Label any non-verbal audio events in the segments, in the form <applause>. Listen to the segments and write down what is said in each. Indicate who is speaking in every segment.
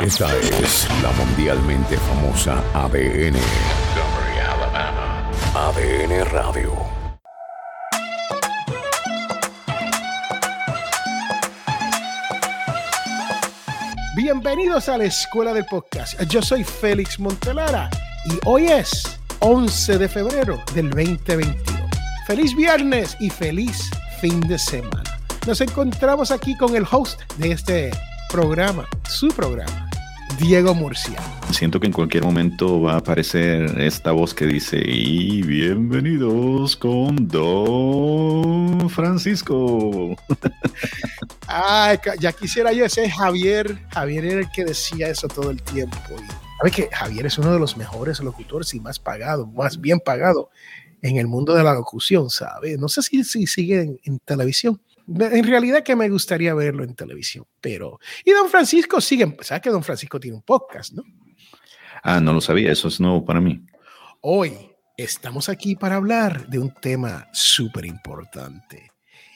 Speaker 1: Esta es la mundialmente famosa ADN. ADN Radio.
Speaker 2: Bienvenidos a la Escuela del Podcast. Yo soy Félix Montelara y hoy es 11 de febrero del 2021. Feliz viernes y feliz fin de semana. Nos encontramos aquí con el host de este programa, su programa, Diego Murcia.
Speaker 3: Siento que en cualquier momento va a aparecer esta voz que dice, y bienvenidos con Don Francisco.
Speaker 2: ah, ya quisiera yo ese Javier. Javier era el que decía eso todo el tiempo. sabes que Javier es uno de los mejores locutores y más pagado, más bien pagado en el mundo de la locución, ¿sabes? No sé si, si sigue en televisión en realidad que me gustaría verlo en televisión, pero... Y don Francisco sigue, ¿sabes que don Francisco tiene un podcast, no?
Speaker 3: Ah, no lo sabía, eso es nuevo para mí.
Speaker 2: Hoy estamos aquí para hablar de un tema súper importante.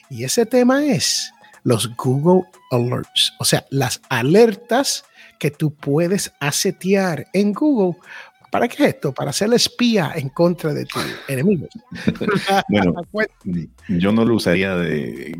Speaker 2: Y ese tema es los Google Alerts, o sea, las alertas que tú puedes asetear en Google ¿Para qué esto? Para ser espía en contra de tu enemigo. <laughs>
Speaker 3: bueno, yo no lo usaría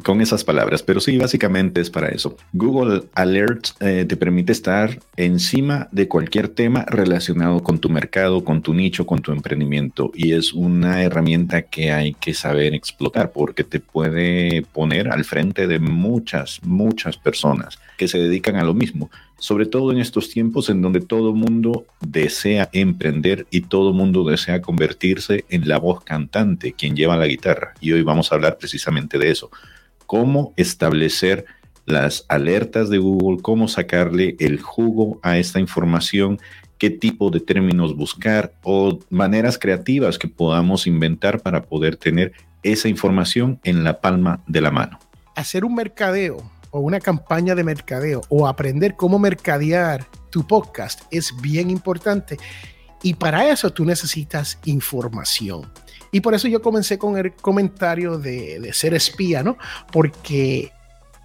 Speaker 3: con esas palabras, pero sí, básicamente es para eso. Google Alert eh, te permite estar encima de cualquier tema relacionado con tu mercado, con tu nicho, con tu emprendimiento. Y es una herramienta que hay que saber explotar porque te puede poner al frente de muchas, muchas personas que se dedican a lo mismo sobre todo en estos tiempos en donde todo mundo desea emprender y todo mundo desea convertirse en la voz cantante, quien lleva la guitarra. Y hoy vamos a hablar precisamente de eso. Cómo establecer las alertas de Google, cómo sacarle el jugo a esta información, qué tipo de términos buscar o maneras creativas que podamos inventar para poder tener esa información en la palma de la mano.
Speaker 2: Hacer un mercadeo o una campaña de mercadeo o aprender cómo mercadear tu podcast es bien importante. Y para eso tú necesitas información. Y por eso yo comencé con el comentario de, de ser espía, ¿no? Porque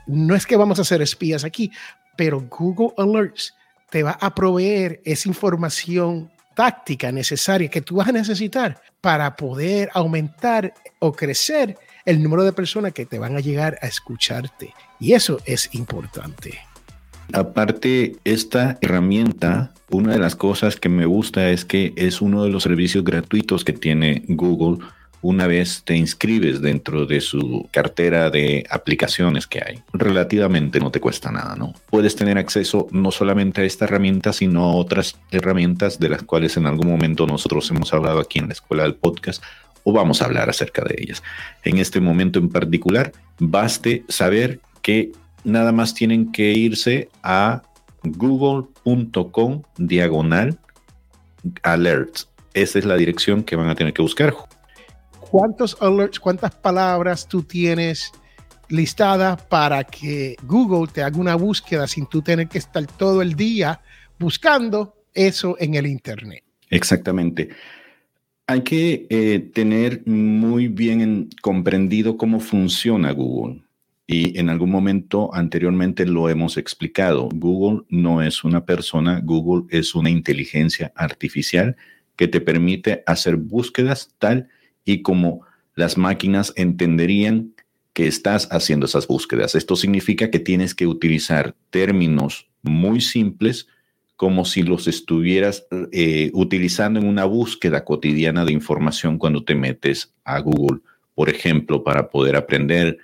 Speaker 2: no es que vamos a ser espías aquí, pero Google Alerts te va a proveer esa información táctica necesaria que tú vas a necesitar para poder aumentar o crecer el número de personas que te van a llegar a escucharte. Y eso es importante.
Speaker 3: Aparte, esta herramienta, una de las cosas que me gusta es que es uno de los servicios gratuitos que tiene Google una vez te inscribes dentro de su cartera de aplicaciones que hay. Relativamente no te cuesta nada, ¿no? Puedes tener acceso no solamente a esta herramienta, sino a otras herramientas de las cuales en algún momento nosotros hemos hablado aquí en la escuela del podcast o vamos a hablar acerca de ellas. En este momento en particular, baste saber que nada más tienen que irse a google.com diagonal alerts. Esa es la dirección que van a tener que buscar.
Speaker 2: ¿Cuántos alerts, cuántas palabras tú tienes listadas para que Google te haga una búsqueda sin tú tener que estar todo el día buscando eso en el Internet?
Speaker 3: Exactamente. Hay que eh, tener muy bien comprendido cómo funciona Google. Y en algún momento anteriormente lo hemos explicado. Google no es una persona, Google es una inteligencia artificial que te permite hacer búsquedas tal y como las máquinas entenderían que estás haciendo esas búsquedas. Esto significa que tienes que utilizar términos muy simples como si los estuvieras eh, utilizando en una búsqueda cotidiana de información cuando te metes a Google, por ejemplo, para poder aprender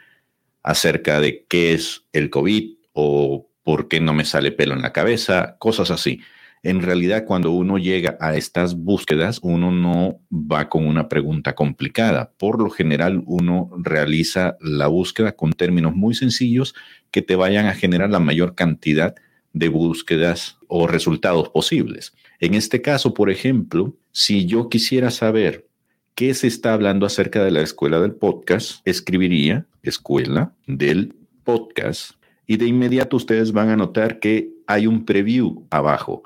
Speaker 3: acerca de qué es el COVID o por qué no me sale pelo en la cabeza, cosas así. En realidad, cuando uno llega a estas búsquedas, uno no va con una pregunta complicada. Por lo general, uno realiza la búsqueda con términos muy sencillos que te vayan a generar la mayor cantidad de de búsquedas o resultados posibles. En este caso, por ejemplo, si yo quisiera saber qué se está hablando acerca de la escuela del podcast, escribiría escuela del podcast y de inmediato ustedes van a notar que hay un preview abajo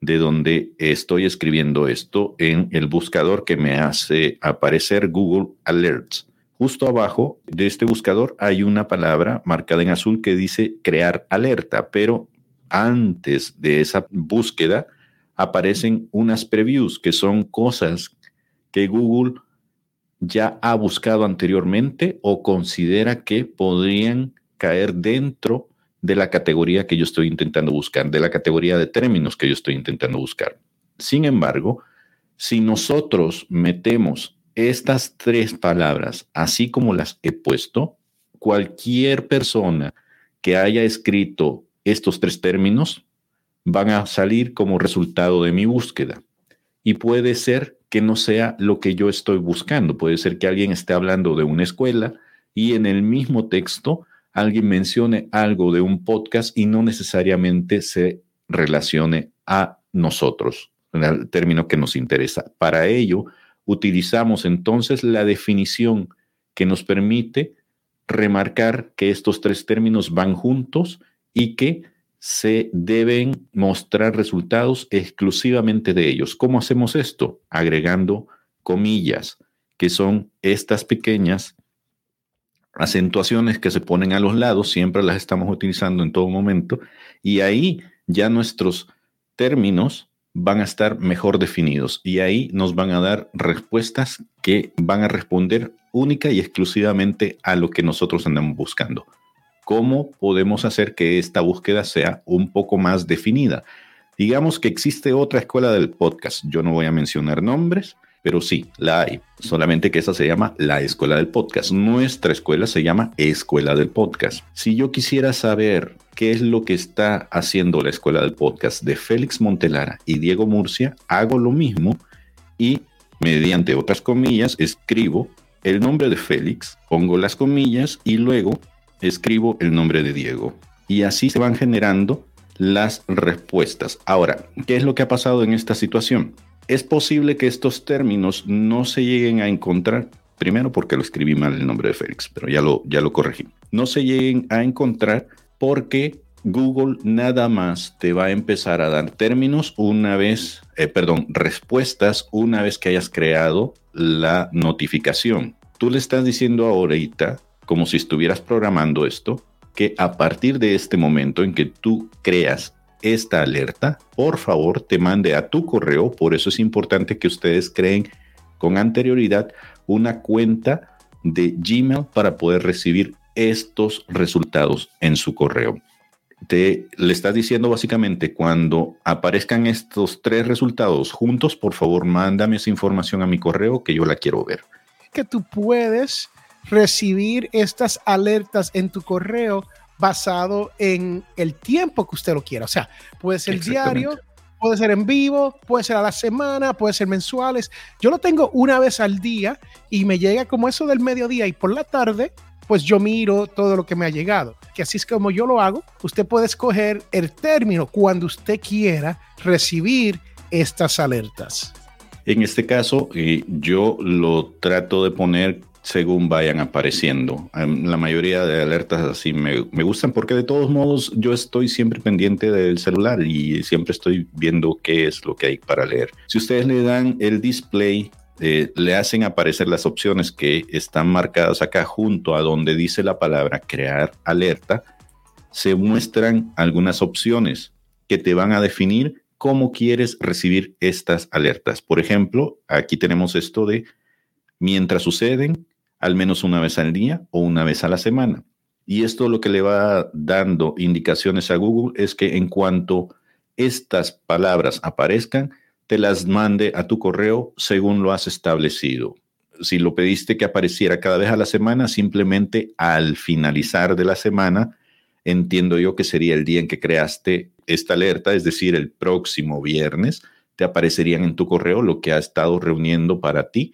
Speaker 3: de donde estoy escribiendo esto en el buscador que me hace aparecer Google Alerts. Justo abajo de este buscador hay una palabra marcada en azul que dice crear alerta, pero antes de esa búsqueda aparecen unas previews, que son cosas que Google ya ha buscado anteriormente o considera que podrían caer dentro de la categoría que yo estoy intentando buscar, de la categoría de términos que yo estoy intentando buscar. Sin embargo, si nosotros metemos estas tres palabras, así como las he puesto, cualquier persona que haya escrito estos tres términos van a salir como resultado de mi búsqueda. Y puede ser que no sea lo que yo estoy buscando. Puede ser que alguien esté hablando de una escuela y en el mismo texto alguien mencione algo de un podcast y no necesariamente se relacione a nosotros, el término que nos interesa. Para ello, utilizamos entonces la definición que nos permite remarcar que estos tres términos van juntos y que se deben mostrar resultados exclusivamente de ellos. ¿Cómo hacemos esto? Agregando comillas, que son estas pequeñas acentuaciones que se ponen a los lados, siempre las estamos utilizando en todo momento, y ahí ya nuestros términos van a estar mejor definidos y ahí nos van a dar respuestas que van a responder única y exclusivamente a lo que nosotros andamos buscando. ¿Cómo podemos hacer que esta búsqueda sea un poco más definida? Digamos que existe otra escuela del podcast. Yo no voy a mencionar nombres, pero sí, la hay. Solamente que esa se llama la escuela del podcast. Nuestra escuela se llama escuela del podcast. Si yo quisiera saber qué es lo que está haciendo la escuela del podcast de Félix Montelara y Diego Murcia, hago lo mismo y mediante otras comillas escribo el nombre de Félix, pongo las comillas y luego escribo el nombre de Diego. Y así se van generando las respuestas. Ahora, ¿qué es lo que ha pasado en esta situación? es posible que estos términos no se lleguen a encontrar, primero porque lo escribí mal el nombre de Félix, pero ya lo, ya lo corregí, no se lleguen a encontrar porque Google nada más te va a empezar a dar términos una vez, eh, perdón, respuestas una vez que hayas creado la notificación. Tú le estás diciendo ahorita, como si estuvieras programando esto, que a partir de este momento en que tú creas esta alerta, por favor te mande a tu correo. Por eso es importante que ustedes creen con anterioridad una cuenta de Gmail para poder recibir estos resultados en su correo. Te le estás diciendo básicamente cuando aparezcan estos tres resultados juntos, por favor, mándame esa información a mi correo que yo la quiero ver.
Speaker 2: Que tú puedes recibir estas alertas en tu correo basado en el tiempo que usted lo quiera. O sea, puede ser diario, puede ser en vivo, puede ser a la semana, puede ser mensuales. Yo lo tengo una vez al día y me llega como eso del mediodía y por la tarde, pues yo miro todo lo que me ha llegado. Que así es como yo lo hago. Usted puede escoger el término cuando usted quiera recibir estas alertas.
Speaker 3: En este caso, eh, yo lo trato de poner según vayan apareciendo. La mayoría de alertas así me, gustan porque de todos modos yo estoy siempre pendiente del celular y siempre estoy viendo qué es lo que hay para leer. Si ustedes le dan el display, eh, le hacen aparecer las opciones que están marcadas acá junto a donde dice la palabra crear alerta, se muestran algunas opciones que te van a definir cómo quieres recibir estas alertas. Por ejemplo, aquí tenemos esto de mientras suceden, al menos una vez al día o una vez a la semana. Y esto lo que le va dando indicaciones a Google es que en cuanto estas palabras aparezcan, te las mande a tu correo según lo has establecido. Si lo pediste que apareciera cada vez a la semana, simplemente al finalizar de la semana, entiendo yo que sería el día en que creaste esta alerta, es decir, el próximo viernes, te aparecerían en tu correo lo que ha estado reuniendo para ti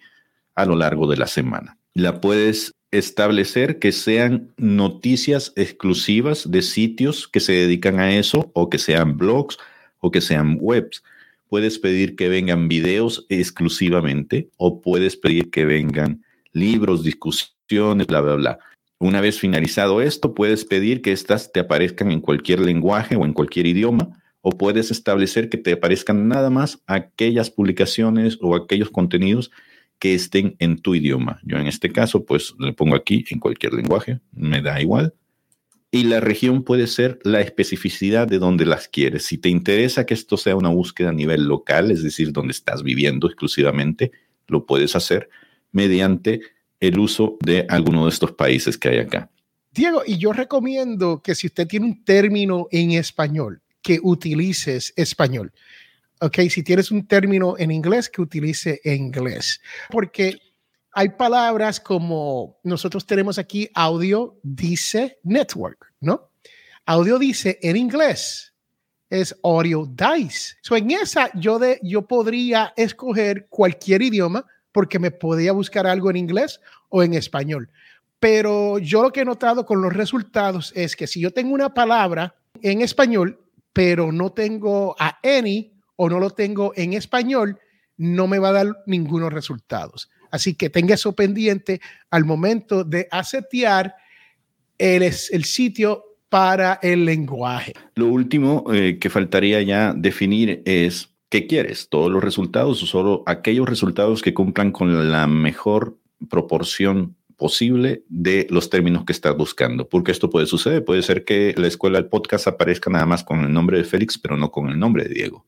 Speaker 3: a lo largo de la semana la puedes establecer que sean noticias exclusivas de sitios que se dedican a eso o que sean blogs o que sean webs. Puedes pedir que vengan videos exclusivamente o puedes pedir que vengan libros, discusiones, bla, bla, bla. Una vez finalizado esto, puedes pedir que estas te aparezcan en cualquier lenguaje o en cualquier idioma o puedes establecer que te aparezcan nada más aquellas publicaciones o aquellos contenidos que estén en tu idioma. Yo en este caso, pues le pongo aquí en cualquier lenguaje, me da igual. y la región puede ser la especificidad de donde las quieres. Si te interesa que esto sea una búsqueda a nivel local, es decir, donde estás viviendo exclusivamente, lo puedes hacer mediante el uso de alguno de estos países que hay acá.
Speaker 2: Diego, y yo recomiendo que si usted tiene un término en español, que utilices español. Ok, si tienes un término en inglés, que utilice inglés. Porque hay palabras como nosotros tenemos aquí audio dice network, ¿no? Audio dice en inglés es audio dice. So en esa yo, de, yo podría escoger cualquier idioma porque me podía buscar algo en inglés o en español. Pero yo lo que he notado con los resultados es que si yo tengo una palabra en español, pero no tengo a any o no lo tengo en español, no me va a dar ningunos resultados. Así que tenga eso pendiente al momento de asetear el, el sitio para el lenguaje.
Speaker 3: Lo último eh, que faltaría ya definir es qué quieres, todos los resultados o solo aquellos resultados que cumplan con la mejor proporción posible de los términos que estás buscando, porque esto puede suceder, puede ser que la escuela del podcast aparezca nada más con el nombre de Félix, pero no con el nombre de Diego.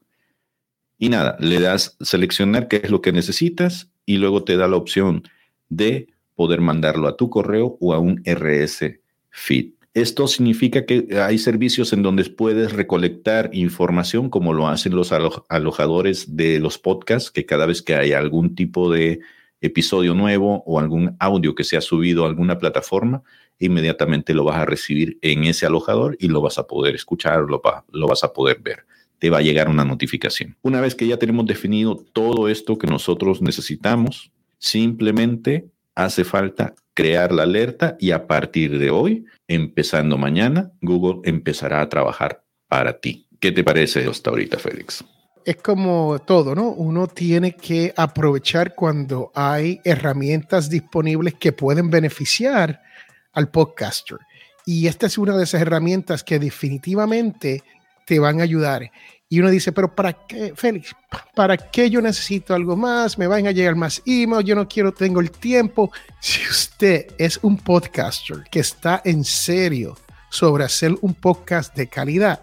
Speaker 3: Y nada, le das seleccionar qué es lo que necesitas y luego te da la opción de poder mandarlo a tu correo o a un RS feed. Esto significa que hay servicios en donde puedes recolectar información como lo hacen los alojadores de los podcasts, que cada vez que hay algún tipo de episodio nuevo o algún audio que se ha subido a alguna plataforma, inmediatamente lo vas a recibir en ese alojador y lo vas a poder escuchar, lo, lo vas a poder ver te va a llegar una notificación. Una vez que ya tenemos definido todo esto que nosotros necesitamos, simplemente hace falta crear la alerta y a partir de hoy, empezando mañana, Google empezará a trabajar para ti. ¿Qué te parece hasta ahorita, Félix?
Speaker 2: Es como todo, ¿no? Uno tiene que aprovechar cuando hay herramientas disponibles que pueden beneficiar al podcaster. Y esta es una de esas herramientas que definitivamente te van a ayudar. Y uno dice, pero ¿para qué, Félix? ¿Para qué yo necesito algo más? ¿Me van a llegar más emails? Yo no quiero, tengo el tiempo. Si usted es un podcaster que está en serio sobre hacer un podcast de calidad,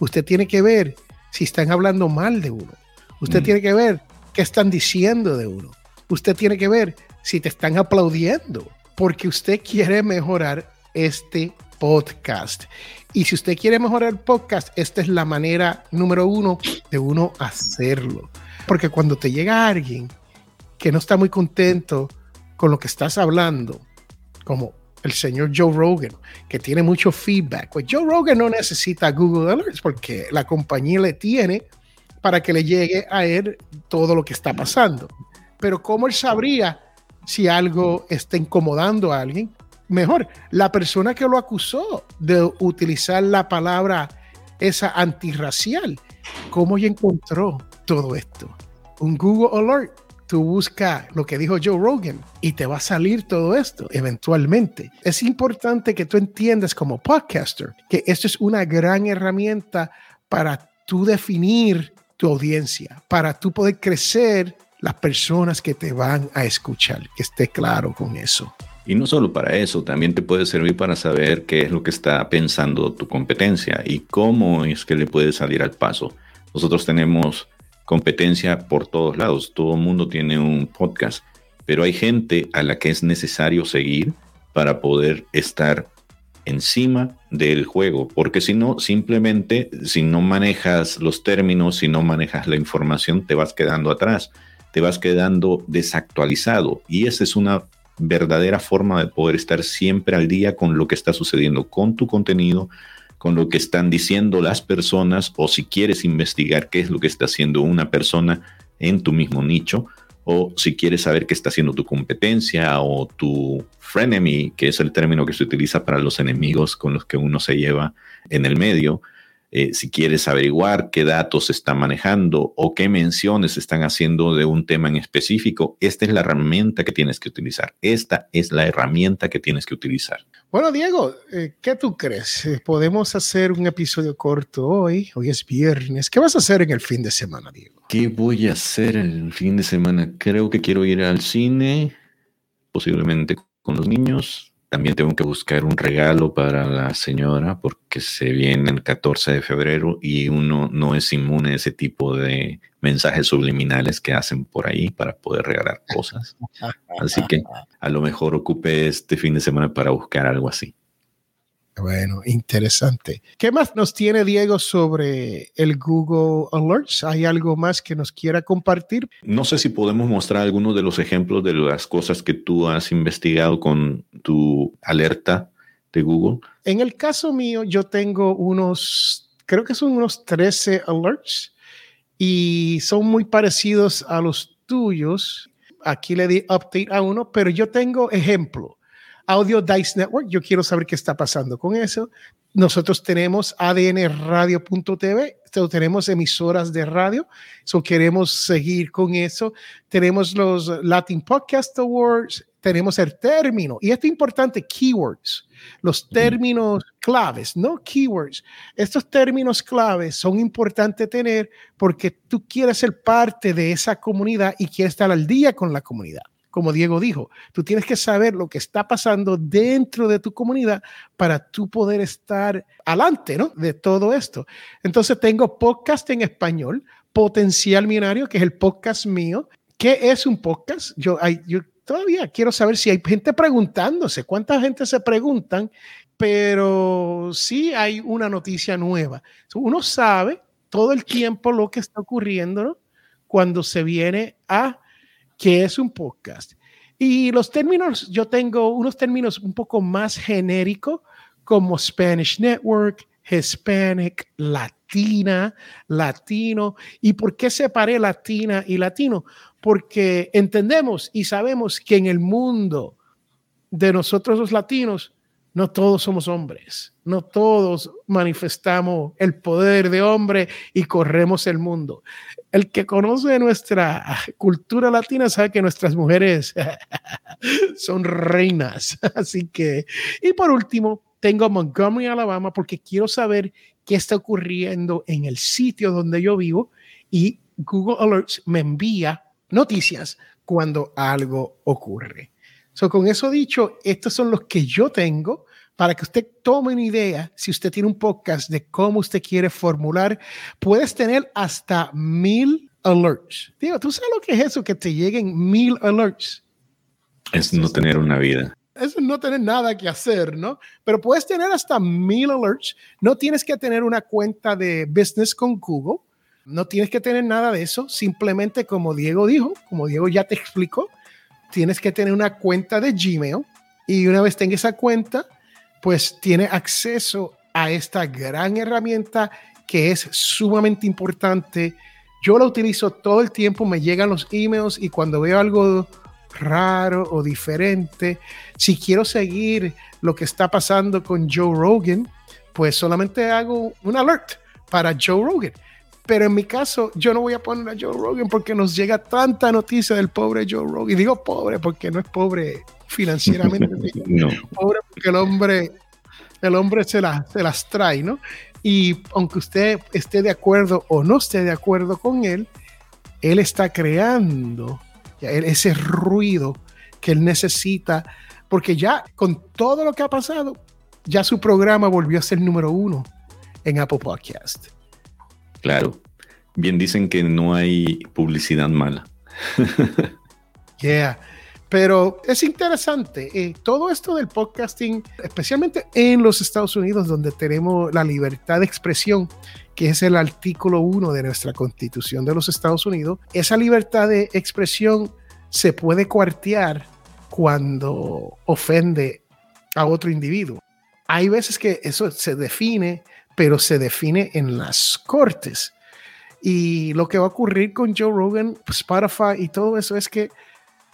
Speaker 2: usted tiene que ver si están hablando mal de uno. Usted mm. tiene que ver qué están diciendo de uno. Usted tiene que ver si te están aplaudiendo, porque usted quiere mejorar este podcast. Y si usted quiere mejorar el podcast, esta es la manera número uno de uno hacerlo. Porque cuando te llega alguien que no está muy contento con lo que estás hablando, como el señor Joe Rogan, que tiene mucho feedback, pues Joe Rogan no necesita Google Alerts porque la compañía le tiene para que le llegue a él todo lo que está pasando. Pero ¿cómo él sabría si algo está incomodando a alguien? Mejor, la persona que lo acusó de utilizar la palabra esa antirracial, ¿cómo ya encontró todo esto? Un Google Alert, tú buscas lo que dijo Joe Rogan y te va a salir todo esto eventualmente. Es importante que tú entiendas como podcaster que esto es una gran herramienta para tú definir tu audiencia, para tú poder crecer las personas que te van a escuchar, que esté claro con eso.
Speaker 3: Y no solo para eso, también te puede servir para saber qué es lo que está pensando tu competencia y cómo es que le puede salir al paso. Nosotros tenemos competencia por todos lados, todo el mundo tiene un podcast, pero hay gente a la que es necesario seguir para poder estar encima del juego, porque si no, simplemente, si no manejas los términos, si no manejas la información, te vas quedando atrás, te vas quedando desactualizado. Y esa es una verdadera forma de poder estar siempre al día con lo que está sucediendo con tu contenido, con lo que están diciendo las personas o si quieres investigar qué es lo que está haciendo una persona en tu mismo nicho o si quieres saber qué está haciendo tu competencia o tu frenemy, que es el término que se utiliza para los enemigos con los que uno se lleva en el medio, eh, si quieres averiguar qué datos se están manejando o qué menciones están haciendo de un tema en específico, esta es la herramienta que tienes que utilizar. Esta es la herramienta que tienes que utilizar.
Speaker 2: Bueno, Diego, eh, ¿qué tú crees? Eh, ¿Podemos hacer un episodio corto hoy? Hoy es viernes. ¿Qué vas a hacer en el fin de semana, Diego?
Speaker 3: ¿Qué voy a hacer el fin de semana? Creo que quiero ir al cine, posiblemente con los niños También tengo que buscar un regalo para la señora porque se viene el 14 de febrero y uno no es inmune a ese tipo de mensajes subliminales que hacen por ahí para poder regalar cosas. <laughs> Así que a lo mejor ocupe este fin de semana para buscar algo así.
Speaker 2: Bueno, interesante. ¿Qué más nos tiene Diego sobre el Google Alerts? ¿Hay algo más que nos quiera compartir?
Speaker 3: No sé si podemos mostrar algunos de los ejemplos de las cosas que tú has investigado con tu alerta de Google.
Speaker 2: En el caso mío, yo tengo unos, creo que son unos 13 alerts y son muy parecidos a los tuyos. Aquí le di update a uno, pero yo tengo ejemplo Audio Dice Network, yo quiero saber qué está pasando con eso. Nosotros tenemos adnradio.tv, tenemos emisoras de radio, so queremos seguir con eso. Tenemos los Latin Podcast Awards, tenemos el término, y esto es importante, keywords, los términos claves, no keywords. Estos términos claves son importantes tener porque tú quieres ser parte de esa comunidad y quieres estar al día con la comunidad como Diego dijo, tú tienes que saber lo que está pasando dentro de tu comunidad para tú poder estar adelante, ¿no? De todo esto. Entonces tengo podcast en español, Potencial Millonario, que es el podcast mío. ¿Qué es un podcast? Yo, yo todavía quiero saber si hay gente preguntándose, cuánta gente se preguntan, pero sí hay una noticia nueva. Uno sabe todo el tiempo lo que está ocurriendo cuando se viene a que es un podcast. Y los términos, yo tengo unos términos un poco más genéricos como Spanish Network, Hispanic, Latina, Latino. ¿Y por qué separé Latina y Latino? Porque entendemos y sabemos que en el mundo de nosotros los latinos no todos somos hombres, no todos manifestamos el poder de hombre y corremos el mundo. El que conoce nuestra cultura latina sabe que nuestras mujeres <laughs> son reinas. <laughs> Así que, y por último, tengo Montgomery, Alabama, porque quiero saber qué está ocurriendo en el sitio donde yo vivo y Google Alerts me envía noticias cuando algo ocurre. So, con eso dicho, estos son los que yo tengo para que usted tome una idea, si usted tiene un podcast de cómo usted quiere formular, puedes tener hasta mil alerts. Digo, ¿tú sabes lo que es eso? Que te lleguen mil alerts.
Speaker 3: Es no tener una vida.
Speaker 2: Es no tener nada que hacer, ¿no? Pero puedes tener hasta mil alerts. No tienes que tener una cuenta de business con Google. No tienes que tener nada de eso. Simplemente, como Diego dijo, como Diego ya te explicó, tienes que tener una cuenta de Gmail. Y una vez tenga esa cuenta, pues tiene acceso a esta gran herramienta que es sumamente importante. Yo la utilizo todo el tiempo, me llegan los emails y cuando veo algo raro o diferente, si quiero seguir lo que está pasando con Joe Rogan, pues solamente hago un alert para Joe Rogan. Pero en mi caso, yo no voy a poner a Joe Rogan porque nos llega tanta noticia del pobre Joe Rogan. Y digo pobre porque no es pobre financieramente. <laughs> no. Pobre porque el hombre, el hombre se, se las trae, ¿no? Y aunque usted esté de acuerdo o no esté de acuerdo con él, él está creando ese ruido que él necesita, porque ya con todo lo que ha pasado, ya su programa volvió a ser número uno en Apple Podcast.
Speaker 3: Claro. Bien dicen que no hay publicidad mala. <laughs>
Speaker 2: yeah. Pero es interesante, eh, todo esto del podcasting, especialmente en los Estados Unidos, donde tenemos la libertad de expresión, que es el artículo 1 de nuestra constitución de los Estados Unidos, esa libertad de expresión se puede cuartear cuando ofende a otro individuo. Hay veces que eso se define, pero se define en las cortes. Y lo que va a ocurrir con Joe Rogan, Spotify y todo eso es que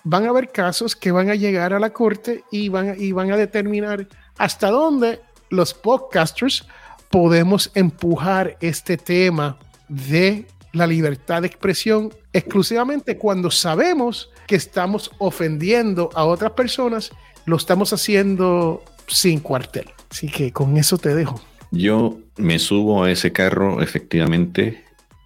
Speaker 2: van a haber casos que van a llegar a la corte y van, y van a determinar hasta dónde los podcasters podemos empujar este tema de la libertad de expresión exclusivamente cuando sabemos que estamos ofendiendo a otras personas, lo estamos haciendo sin cuartel. Así que con eso te dejo.
Speaker 3: Yo me subo a ese carro, efectivamente,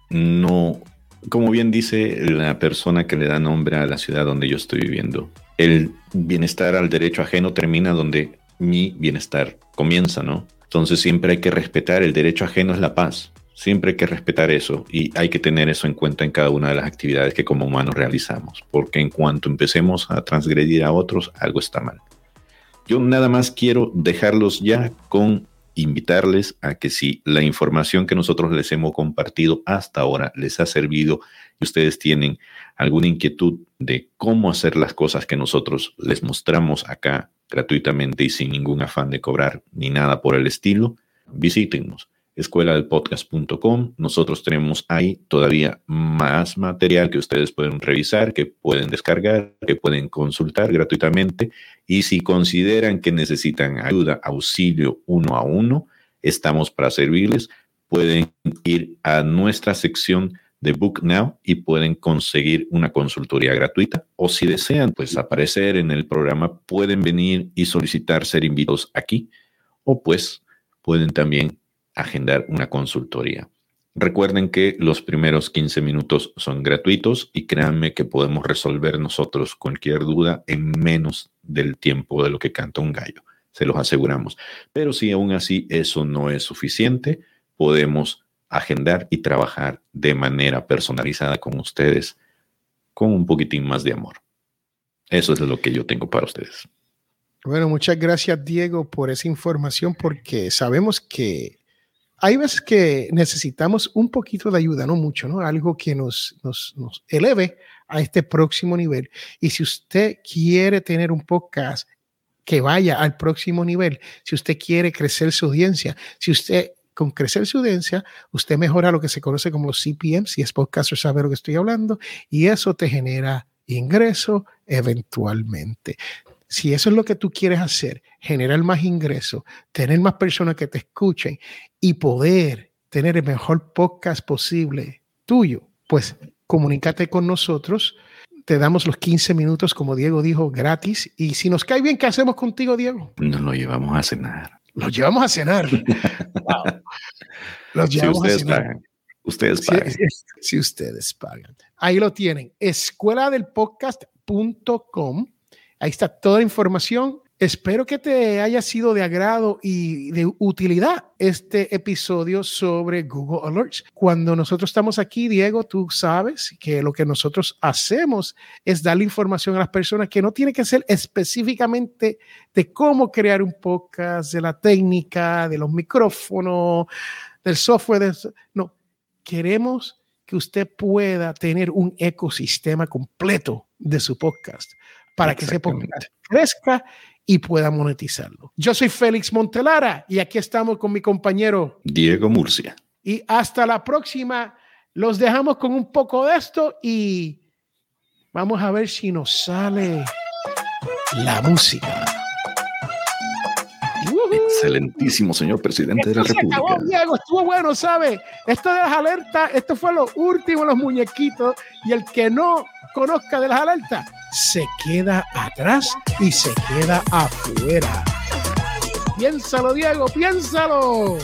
Speaker 3: no como bien dice la persona que le da nombre a la ciudad donde yo estoy viviendo, el bienestar al derecho ajeno termina donde mi bienestar comienza, ¿no? Entonces siempre hay que respetar el derecho ajeno es la paz. Siempre hay que respetar eso y hay que tener eso en cuenta en cada una de las actividades que como humanos realizamos, porque en cuanto empecemos a transgredir a otros, algo está mal. Yo nada más quiero dejarlos ya con invitarles a que si la información que nosotros les hemos compartido hasta ahora les ha servido y ustedes tienen alguna inquietud de cómo hacer las cosas que nosotros les mostramos acá gratuitamente y sin ningún afán de cobrar ni nada por el estilo, visítenos escuela del podcast.com. Nosotros tenemos ahí todavía más material que ustedes pueden revisar, que pueden descargar, que pueden consultar gratuitamente. Y si consideran que necesitan ayuda, auxilio uno a uno, estamos para servirles. Pueden ir a nuestra sección de Book Now y pueden conseguir una consultoría gratuita. O si desean, pues aparecer en el programa, pueden venir y solicitar ser invitados aquí. O pues pueden también agendar una consultoría. Recuerden que los primeros 15 minutos son gratuitos y créanme que podemos resolver nosotros cualquier duda en menos del tiempo de lo que canta un gallo, se los aseguramos. Pero si aún así eso no es suficiente, podemos agendar y trabajar de manera personalizada con ustedes con un poquitín más de amor. Eso es lo que yo tengo para ustedes.
Speaker 2: Bueno, muchas gracias Diego por esa información porque sabemos que hay veces que necesitamos un poquito de ayuda, no mucho, ¿no? Algo que nos, nos, nos eleve a este próximo nivel. Y si usted quiere tener un podcast que vaya al próximo nivel, si usted quiere crecer su audiencia, si usted con crecer su audiencia, usted mejora lo que se conoce como los CPM, si es podcaster sabe lo que estoy hablando, y eso te genera ingreso eventualmente. Si eso es lo que tú quieres hacer, generar más ingresos, tener más personas que te escuchen y poder tener el mejor podcast posible tuyo, pues comunícate con nosotros. Te damos los 15 minutos, como Diego dijo, gratis. Y si nos cae bien, ¿qué hacemos contigo, Diego?
Speaker 3: Nos lo llevamos a cenar.
Speaker 2: Lo llevamos a cenar. <laughs>
Speaker 3: Los llevamos si ustedes a cenar. Pagan. Ustedes pagan.
Speaker 2: Si, si ustedes pagan. Ahí lo tienen. Escuela del podcast.com Ahí está toda la información. Espero que te haya sido de agrado y de utilidad este episodio sobre Google Alerts. Cuando nosotros estamos aquí, Diego, tú sabes que lo que nosotros hacemos es darle información a las personas que no tiene que ser específicamente de cómo crear un podcast, de la técnica, de los micrófonos, del software. No, queremos que usted pueda tener un ecosistema completo de su podcast para que ese podcast crezca y pueda monetizarlo. Yo soy Félix Montelara y aquí estamos con mi compañero
Speaker 3: Diego Murcia.
Speaker 2: Y hasta la próxima. Los dejamos con un poco de esto y vamos a ver si nos sale la música.
Speaker 3: Excelentísimo, señor presidente de la República.
Speaker 2: Acabó, Diego, estuvo bueno, ¿sabe? Esto de las alertas, esto fue lo último los muñequitos y el que no conozca de las alertas se queda atrás y se queda afuera. Piénsalo, Diego, piénsalo.